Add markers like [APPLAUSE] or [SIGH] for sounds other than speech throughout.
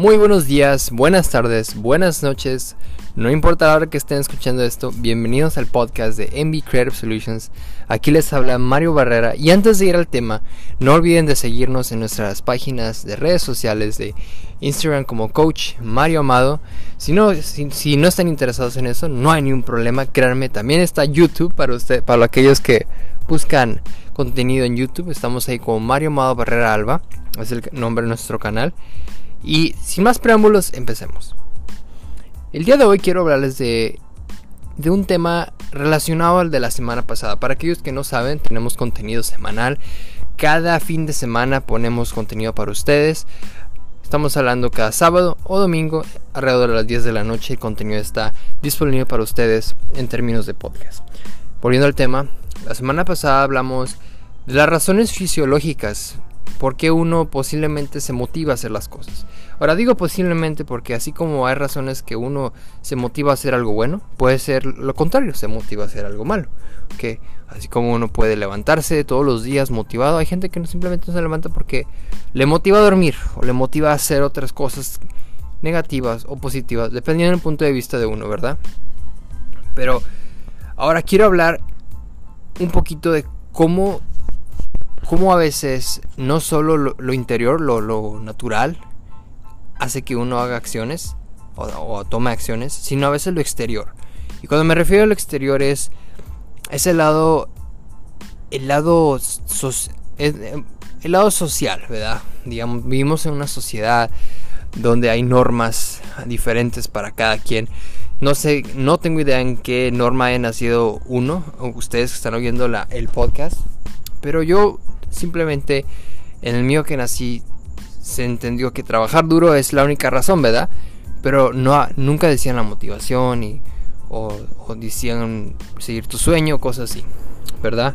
Muy buenos días, buenas tardes, buenas noches. No importa la hora que estén escuchando esto, bienvenidos al podcast de MB Creative Solutions. Aquí les habla Mario Barrera y antes de ir al tema, no olviden de seguirnos en nuestras páginas de redes sociales de Instagram como Coach Mario Amado. Si no, si, no están interesados en eso, no hay ningún problema, créanme, también está YouTube para usted, para aquellos que buscan contenido en YouTube. Estamos ahí como Mario Amado Barrera Alba, es el nombre de nuestro canal. Y sin más preámbulos, empecemos. El día de hoy quiero hablarles de, de un tema relacionado al de la semana pasada. Para aquellos que no saben, tenemos contenido semanal. Cada fin de semana ponemos contenido para ustedes. Estamos hablando cada sábado o domingo alrededor de las 10 de la noche. El contenido está disponible para ustedes en términos de podcast. Volviendo al tema, la semana pasada hablamos de las razones fisiológicas por qué uno posiblemente se motiva a hacer las cosas. Ahora digo posiblemente porque así como hay razones que uno se motiva a hacer algo bueno, puede ser lo contrario, se motiva a hacer algo malo. Que así como uno puede levantarse todos los días motivado, hay gente que no simplemente se levanta porque le motiva a dormir o le motiva a hacer otras cosas negativas o positivas, dependiendo del punto de vista de uno, ¿verdad? Pero ahora quiero hablar un poquito de cómo cómo a veces no solo lo, interior, lo, natural, hace que uno haga acciones o, tome acciones, sino a veces lo exterior. Y cuando me refiero a lo exterior es, el lado, el lado, el, lado social, ¿verdad? Digamos, vivimos en una sociedad donde hay normas diferentes para cada quien. No sé, no tengo idea en qué norma haya nacido uno, ustedes que están oyendo la, el podcast, pero yo Simplemente en el mío que nací se entendió que trabajar duro es la única razón, ¿verdad? Pero no, nunca decían la motivación y, o, decían seguir tu sueño, cosas así, ¿verdad?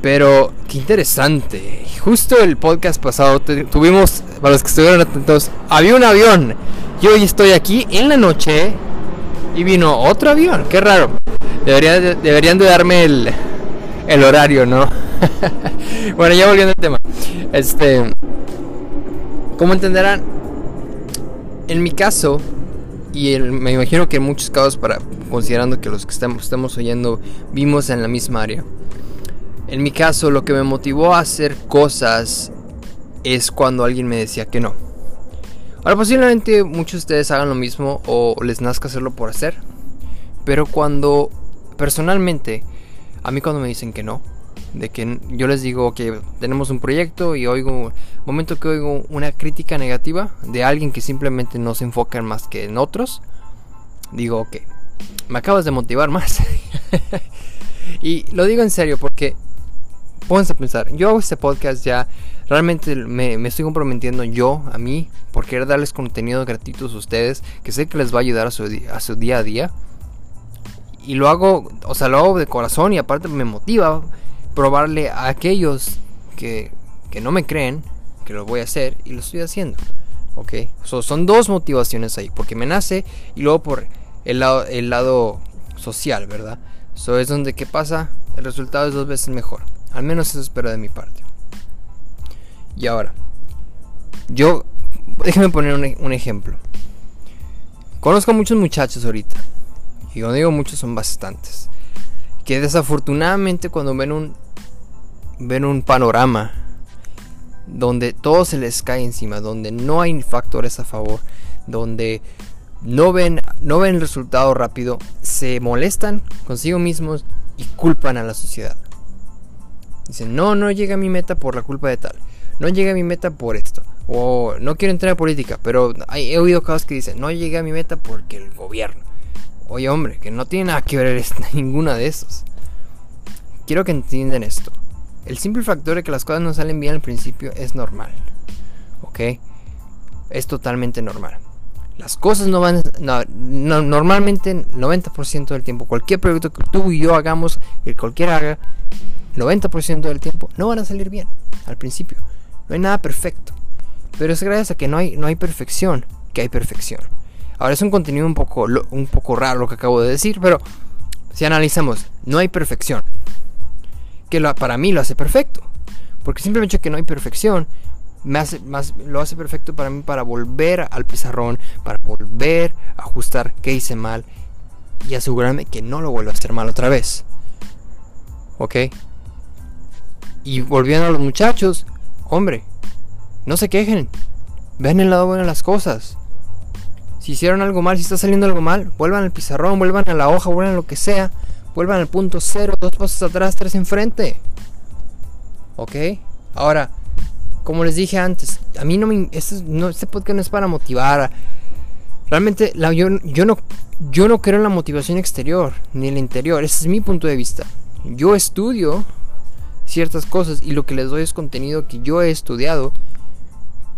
Pero qué interesante. Justo el podcast pasado tuvimos, para los que estuvieron atentos, había un avión. Yo hoy estoy aquí en la noche y vino otro avión. Qué raro. Debería, deberían de darme el, el horario, ¿no? [LAUGHS] bueno, ya volviendo al tema. Este. Como entenderán, en mi caso, y me imagino que en muchos casos, para considerando que los que estamos, estamos oyendo vimos en la misma área. En mi caso, lo que me motivó a hacer cosas es cuando alguien me decía que no. Ahora, posiblemente muchos de ustedes hagan lo mismo o les nazca hacerlo por hacer. Pero cuando, personalmente, a mí cuando me dicen que no, de que yo les digo que tenemos un proyecto y oigo, momento que oigo una crítica negativa de alguien que simplemente no se enfoca en más que en otros, digo, ok, me acabas de motivar más. [LAUGHS] y lo digo en serio porque, pónganse a pensar, yo hago este podcast ya, realmente me, estoy comprometiendo yo, a mí, por querer darles contenido gratuito a ustedes, que sé que les va a ayudar a su, a su día a día. Y lo hago, o sea, lo hago de corazón y aparte me motiva probarle a aquellos que, no me creen que lo voy a hacer y lo estoy haciendo. ¿Ok? son dos motivaciones ahí. Porque me nace y luego por el lado, el lado social, ¿verdad? Eso es donde, ¿qué pasa? El resultado es dos veces mejor. Al menos eso espero de mi parte. Y ahora, yo, déjame poner un, un ejemplo. Conozco a muchos muchachos ahorita. Y cuando digo muchos son bastantes que desafortunadamente cuando ven un ven un panorama donde todo se les cae encima, donde no hay factores a favor, donde no ven no ven el resultado rápido, se molestan consigo mismos y culpan a la sociedad. Dicen, "No, no llega a mi meta por la culpa de tal. No llega a mi meta por esto." O no quiero entrar a política, pero he oído casos que dicen, "No llegué a mi meta porque el gobierno." Oye, hombre, que no tiene nada que ver [LAUGHS] ninguna de esos. Quiero que entiendan esto. El simple factor de que las cosas no salen bien al principio es normal. ¿Ok? Es totalmente normal. Las cosas no van... No, normalmente 90% del tiempo, cualquier proyecto que tú y yo hagamos, que cualquiera haga, 90% del tiempo no van a salir bien al principio. No hay nada perfecto. Pero es gracias a que no hay, no hay perfección que hay perfección. Ahora es un contenido un poco, un poco raro lo que acabo de decir, pero si analizamos, no hay perfección. Que para mí lo hace perfecto. Porque simplemente que no hay perfección, me hace más, lo hace perfecto para mí para volver al pizarrón, para volver a ajustar qué hice mal y asegurarme que no lo vuelva a hacer mal otra vez. ¿Ok? Y volviendo a los muchachos, hombre, no se quejen. Vean el lado bueno de las cosas. Si hicieron algo mal, si está saliendo algo mal, vuelvan al pizarrón, vuelvan a la hoja, vuelvan a lo que sea. Vuelvan al punto cero, dos pasos atrás, tres enfrente. ¿Ok? Ahora, como les dije antes, a mí no me... Este, no, este podcast no es para motivar. Realmente la, yo, yo, no, yo no creo en la motivación exterior, ni en el interior. Ese es mi punto de vista. Yo estudio ciertas cosas y lo que les doy es contenido que yo he estudiado.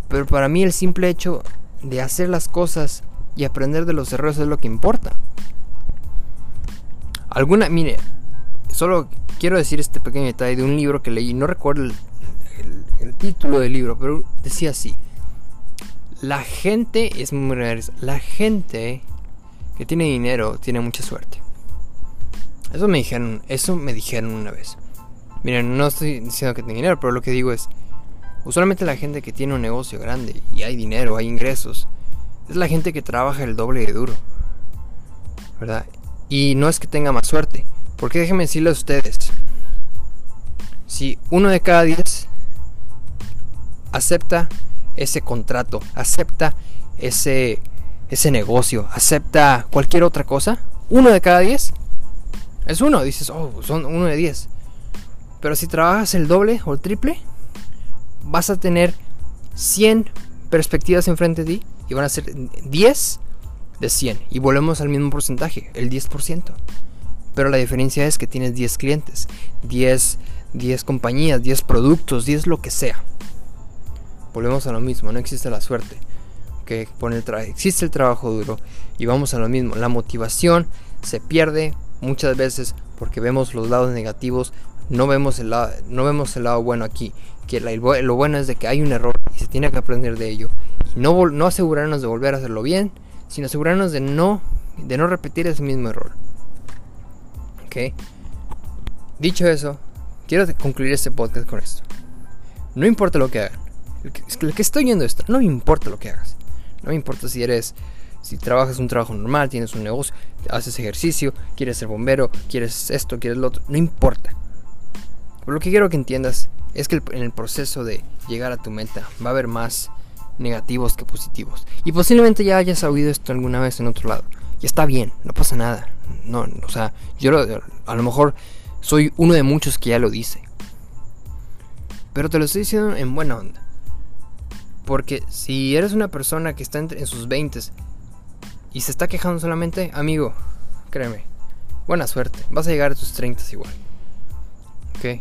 Pero para mí el simple hecho de hacer las cosas y aprender de los errores es lo que importa. Alguna, mire, solo quiero decir este pequeño detalle de un libro que leí, no recuerdo el, título del libro, pero decía así. La gente es muy La gente que tiene dinero tiene mucha suerte. Eso me dijeron, eso me dijeron una vez. Miren, no estoy diciendo que tenga dinero, pero lo que digo es, usualmente la gente que tiene un negocio grande y hay dinero, hay ingresos, es la gente que trabaja el doble de duro. ¿Verdad? Y no es que tenga más suerte. Porque déjenme decirle a ustedes. Si uno de cada diez acepta ese contrato, acepta ese, ese negocio, acepta cualquier otra cosa, uno de cada diez es uno. Dices, oh, son uno de diez. Pero si trabajas el doble o el triple, vas a tener 100 perspectivas enfrente de ti y van a ser 10 de 100 y volvemos al mismo porcentaje, el 10%. Pero la diferencia es que tienes 10 clientes, 10, 10 compañías, 10 productos, 10 lo que sea. Volvemos a lo mismo, no existe la suerte. Que pone el existe el trabajo duro y vamos a lo mismo. La motivación se pierde muchas veces porque vemos los lados negativos, no vemos el lado, no vemos el lado bueno aquí. Que lo bueno es de que hay un error y se tiene que aprender de ello. Y no, no asegurarnos de volver a hacerlo bien, sino asegurarnos de no, de no repetir ese mismo error. ¿Ok? Dicho eso, quiero concluir este podcast con esto. No importa lo que hagan. El que, estoy viendo esto, no importa lo que hagas. No importa si eres, si trabajas un trabajo normal, tienes un negocio, haces ejercicio, quieres ser bombero, quieres esto, quieres lo otro. No importa. Lo que quiero que entiendas es que en el proceso de llegar a tu meta va a haber más negativos que positivos. Y posiblemente ya hayas oído esto alguna vez en otro lado. Y está bien, no pasa nada. No, o sea, yo a lo mejor soy uno de muchos que ya lo dice. Pero te lo estoy diciendo en buena onda. Porque si eres una persona que está en, sus 20 y se está quejando solamente, amigo, créeme, buena suerte. Vas a llegar a tus 30 igual. ¿Ok?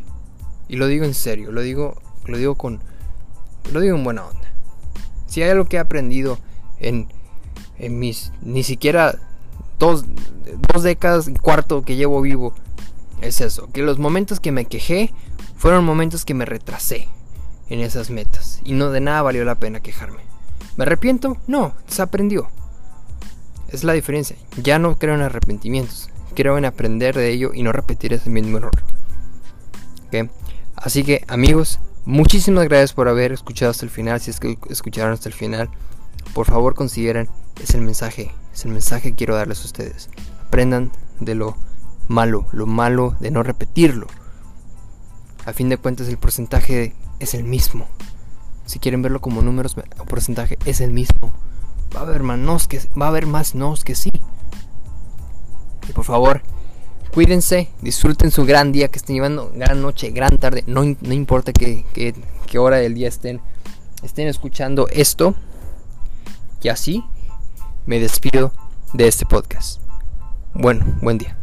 Y lo digo en serio, lo digo, lo digo con, lo digo en buena onda. Si hay algo que he aprendido en, en mis ni siquiera dos, dos décadas y cuarto que llevo vivo, es eso, que los momentos que me quejé fueron momentos que me retrasé en esas metas y no de nada valió la pena quejarme. ¿Me arrepiento? No, aprendió Es la diferencia. Ya no creo en arrepentimientos. Creo en aprender de ello y no repetir ese mismo error. Así que amigos, Muchísimas gracias por haber escuchado hasta el final. Si es que escucharon hasta el final, por favor consideren, es el mensaje, es el mensaje que quiero darles a ustedes. Aprendan de lo malo, lo malo de no repetirlo. A fin de cuentas el porcentaje es el mismo. Si quieren verlo como números, el porcentaje es el mismo. Va a haber más que va a haber más nos que sí. Y por favor, Cuídense, disfruten su gran día que estén llevando, gran noche, gran tarde, no, no importa qué, qué, hora del día estén, estén escuchando esto. Y así me despido de este podcast. Bueno, buen día.